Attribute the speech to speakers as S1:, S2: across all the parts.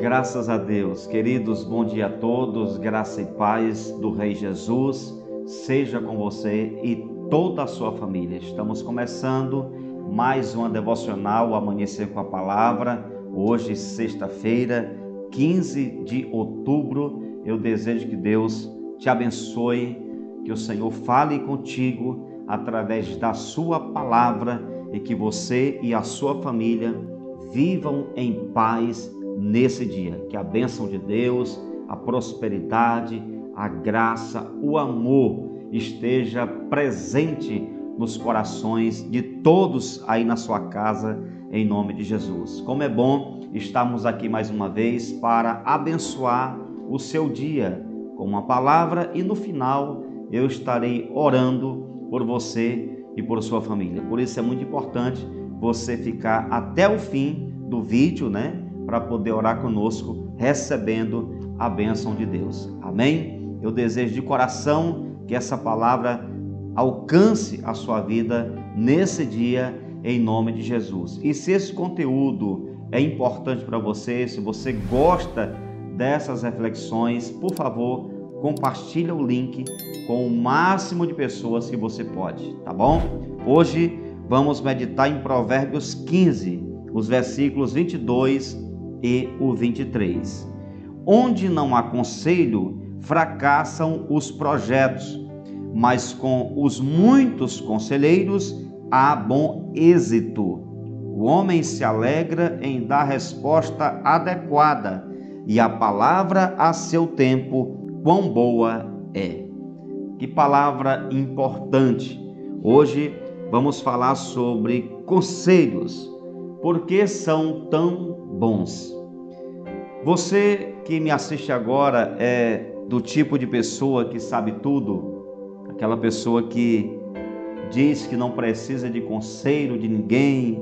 S1: Graças a Deus, queridos, bom dia a todos, graça e paz do Rei Jesus, seja com você e toda a sua família. Estamos começando mais uma devocional Amanhecer com a Palavra, hoje, sexta-feira, 15 de outubro. Eu desejo que Deus te abençoe, que o Senhor fale contigo através da Sua palavra e que você e a sua família vivam em paz nesse dia. Que a bênção de Deus, a prosperidade, a graça, o amor esteja presente nos corações de todos aí na sua casa, em nome de Jesus. Como é bom estarmos aqui mais uma vez para abençoar o seu dia com uma palavra e no final eu estarei orando por você e por sua família. Por isso é muito importante você ficar até o fim do vídeo, né? Para poder orar conosco, recebendo a bênção de Deus. Amém? Eu desejo de coração que essa palavra alcance a sua vida nesse dia, em nome de Jesus. E se esse conteúdo é importante para você, se você gosta dessas reflexões, por favor, compartilhe o link com o máximo de pessoas que você pode, tá bom? Hoje vamos meditar em Provérbios 15, os versículos 22 e o 23. Onde não há conselho, fracassam os projetos mas com os muitos conselheiros há bom êxito. O homem se alegra em dar resposta adequada, e a palavra a seu tempo, quão boa é. Que palavra importante! Hoje vamos falar sobre conselhos. Por que são tão bons? Você que me assiste agora é do tipo de pessoa que sabe tudo, aquela pessoa que diz que não precisa de conselho de ninguém,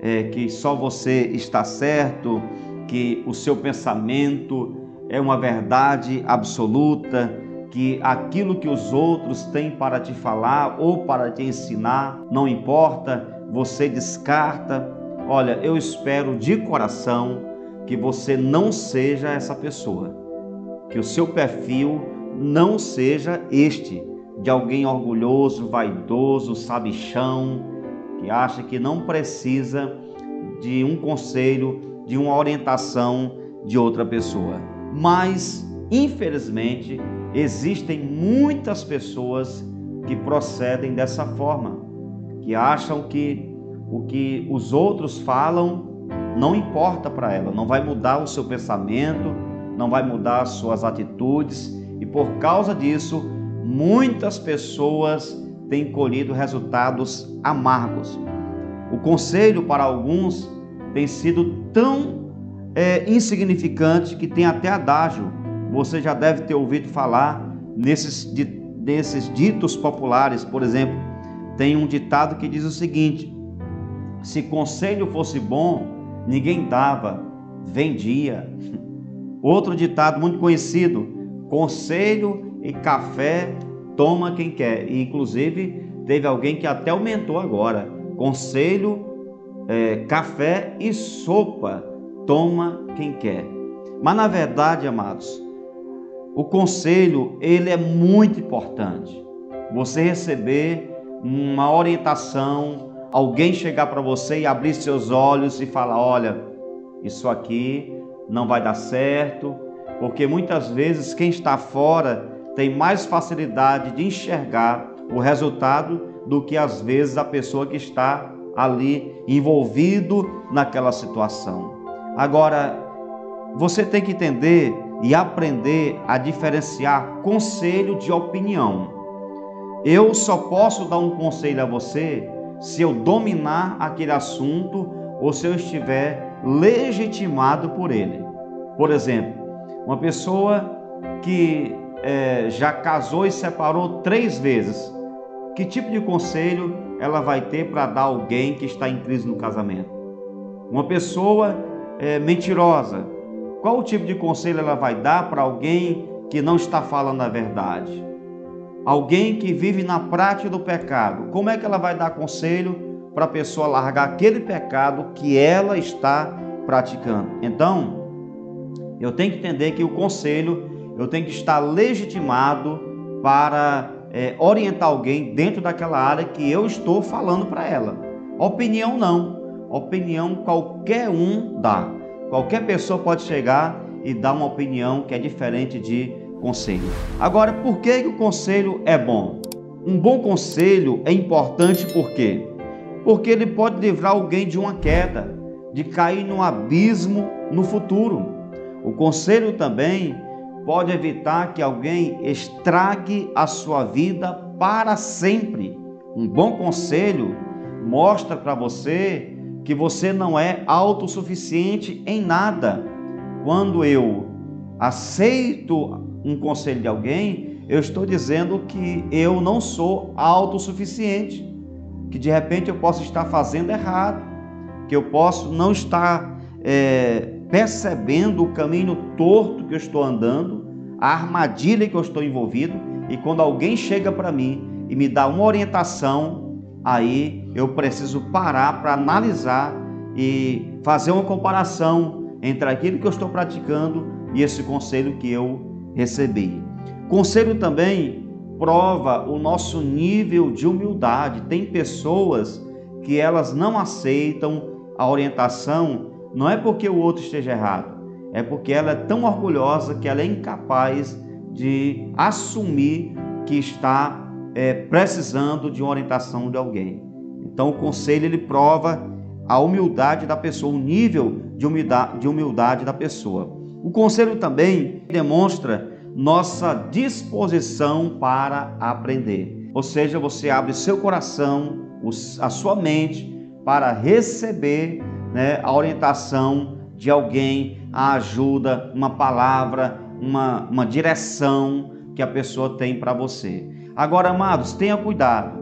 S1: é, que só você está certo, que o seu pensamento é uma verdade absoluta, que aquilo que os outros têm para te falar ou para te ensinar, não importa, você descarta. Olha, eu espero de coração que você não seja essa pessoa, que o seu perfil não seja este de alguém orgulhoso, vaidoso, sabichão, que acha que não precisa de um conselho, de uma orientação de outra pessoa. Mas, infelizmente, existem muitas pessoas que procedem dessa forma, que acham que o que os outros falam não importa para ela, não vai mudar o seu pensamento, não vai mudar as suas atitudes e por causa disso muitas pessoas têm colhido resultados amargos. O conselho para alguns tem sido tão é, insignificante que tem até adágio. Você já deve ter ouvido falar nesses, desses ditos populares, por exemplo, tem um ditado que diz o seguinte: se conselho fosse bom, ninguém dava, vendia. Outro ditado muito conhecido: conselho e café toma quem quer. E, inclusive, teve alguém que até aumentou agora. Conselho, é, café e sopa toma quem quer. Mas na verdade, amados, o conselho ele é muito importante. Você receber uma orientação, alguém chegar para você e abrir seus olhos e falar: olha, isso aqui não vai dar certo, porque muitas vezes quem está fora tem mais facilidade de enxergar o resultado do que às vezes a pessoa que está ali envolvido naquela situação. Agora, você tem que entender e aprender a diferenciar conselho de opinião. Eu só posso dar um conselho a você se eu dominar aquele assunto ou se eu estiver legitimado por ele. Por exemplo, uma pessoa que é, já casou e separou três vezes, que tipo de conselho ela vai ter para dar alguém que está em crise no casamento? Uma pessoa é, mentirosa, qual o tipo de conselho ela vai dar para alguém que não está falando a verdade? alguém que vive na prática do pecado, como é que ela vai dar conselho para a pessoa largar aquele pecado que ela está praticando? Então, eu tenho que entender que o conselho, eu tenho que estar legitimado para é, orientar alguém dentro daquela área que eu estou falando para ela. Opinião não. Opinião qualquer um dá. Qualquer pessoa pode chegar e dar uma opinião que é diferente de conselho. Agora, por que, o conselho é bom? Um bom conselho é importante por quê? Porque ele pode livrar alguém de uma queda, de cair num abismo no futuro. O conselho também pode evitar que alguém estrague a sua vida para sempre. Um bom conselho mostra para você que você não é autossuficiente em nada. Quando eu aceito um conselho de alguém, eu estou dizendo que eu não sou autossuficiente, que de repente eu posso estar fazendo errado, que eu posso não estar é, percebendo o caminho torto que eu estou andando, a armadilha que eu estou envolvido, e quando alguém chega para mim e me dá uma orientação, aí eu preciso parar para analisar e fazer uma comparação entre aquilo que eu estou praticando e esse conselho que eu recebi. Conselho também prova o nosso nível de humildade. Tem pessoas que elas não aceitam a orientação, não é porque o outro esteja errado, é porque ela é tão orgulhosa que ela é incapaz de assumir que está é, precisando de uma orientação de alguém. Então o conselho ele prova a humildade da pessoa, o nível de humildade, de humildade da pessoa. O conselho também demonstra nossa disposição para aprender. Ou seja, você abre seu coração, a sua mente para receber né, a orientação de alguém, a ajuda, uma palavra, uma, uma direção que a pessoa tem para você. Agora, amados, tenha cuidado,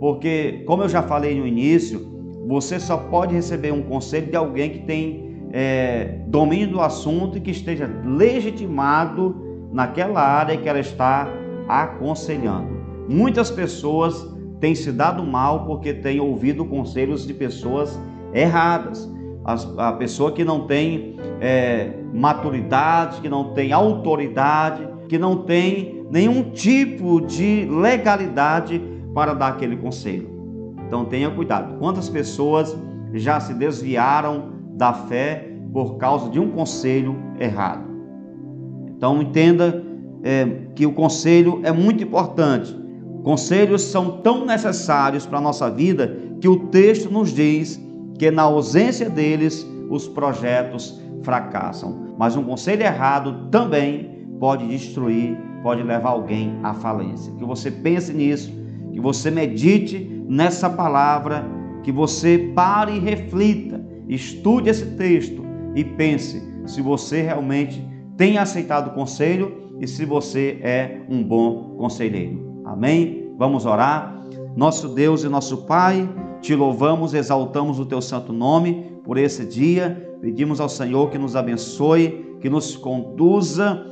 S1: porque, como eu já falei no início, você só pode receber um conselho de alguém que tem é, domínio do assunto e que esteja legitimado naquela área que ela está aconselhando. Muitas pessoas têm se dado mal porque têm ouvido conselhos de pessoas erradas. A, pessoa que não tem é, maturidade, que não tem autoridade, que não tem nenhum tipo de legalidade para dar aquele conselho. Então tenha cuidado. Quantas pessoas já se desviaram da fé por causa de um conselho errado. Então entenda é, que o conselho é muito importante. Conselhos são tão necessários para a nossa vida que o texto nos diz que na ausência deles os projetos fracassam. Mas um conselho errado também pode destruir, pode levar alguém à falência. Que você pense nisso, que você medite nessa palavra, que você pare e reflita Estude esse texto e pense se você realmente tem aceitado o conselho e se você é um bom conselheiro. Amém? Vamos orar. Nosso Deus e nosso Pai, te louvamos, exaltamos o teu santo nome por esse dia. Pedimos ao Senhor que nos abençoe, que nos conduza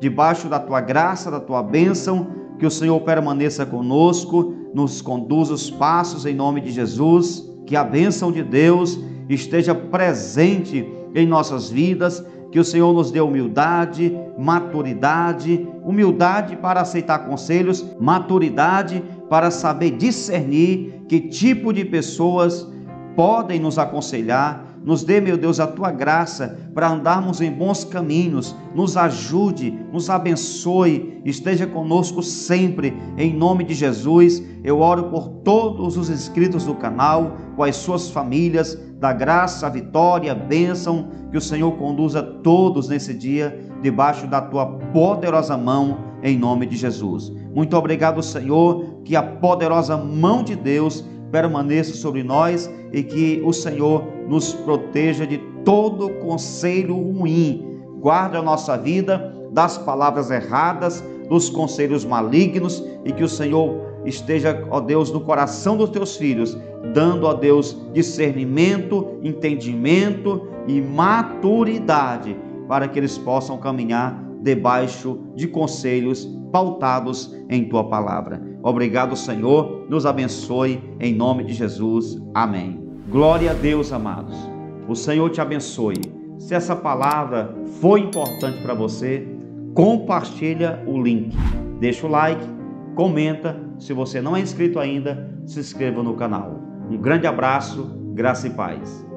S1: debaixo da tua graça, da tua bênção, que o Senhor permaneça conosco, nos conduza os passos em nome de Jesus, que a bênção de Deus esteja presente em nossas vidas, que o Senhor nos dê humildade, maturidade, humildade para aceitar conselhos, maturidade para saber discernir que tipo de pessoas podem nos aconselhar, nos dê, meu Deus, a tua graça para andarmos em bons caminhos. Nos ajude, nos abençoe, esteja conosco sempre. Em nome de Jesus, eu oro por todos os inscritos do canal, com as suas famílias, da graça, vitória, bênção, que o Senhor conduza todos nesse dia debaixo da tua poderosa mão, em nome de Jesus. Muito obrigado, Senhor, que a poderosa mão de Deus permaneça sobre nós e que o Senhor nos proteja de todo conselho ruim. Guarde a nossa vida das palavras erradas, dos conselhos malignos e que o Senhor esteja, ó Deus, no coração dos teus filhos, dando, ó Deus, discernimento, entendimento e maturidade para que eles possam caminhar debaixo de conselhos pautados em tua palavra. Obrigado, Senhor. Nos abençoe em nome de Jesus. Amém. Glória a Deus, amados. O Senhor te abençoe. Se essa palavra foi importante para você, compartilha o link. Deixa o like, comenta. Se você não é inscrito ainda, se inscreva no canal. Um grande abraço, graça e paz.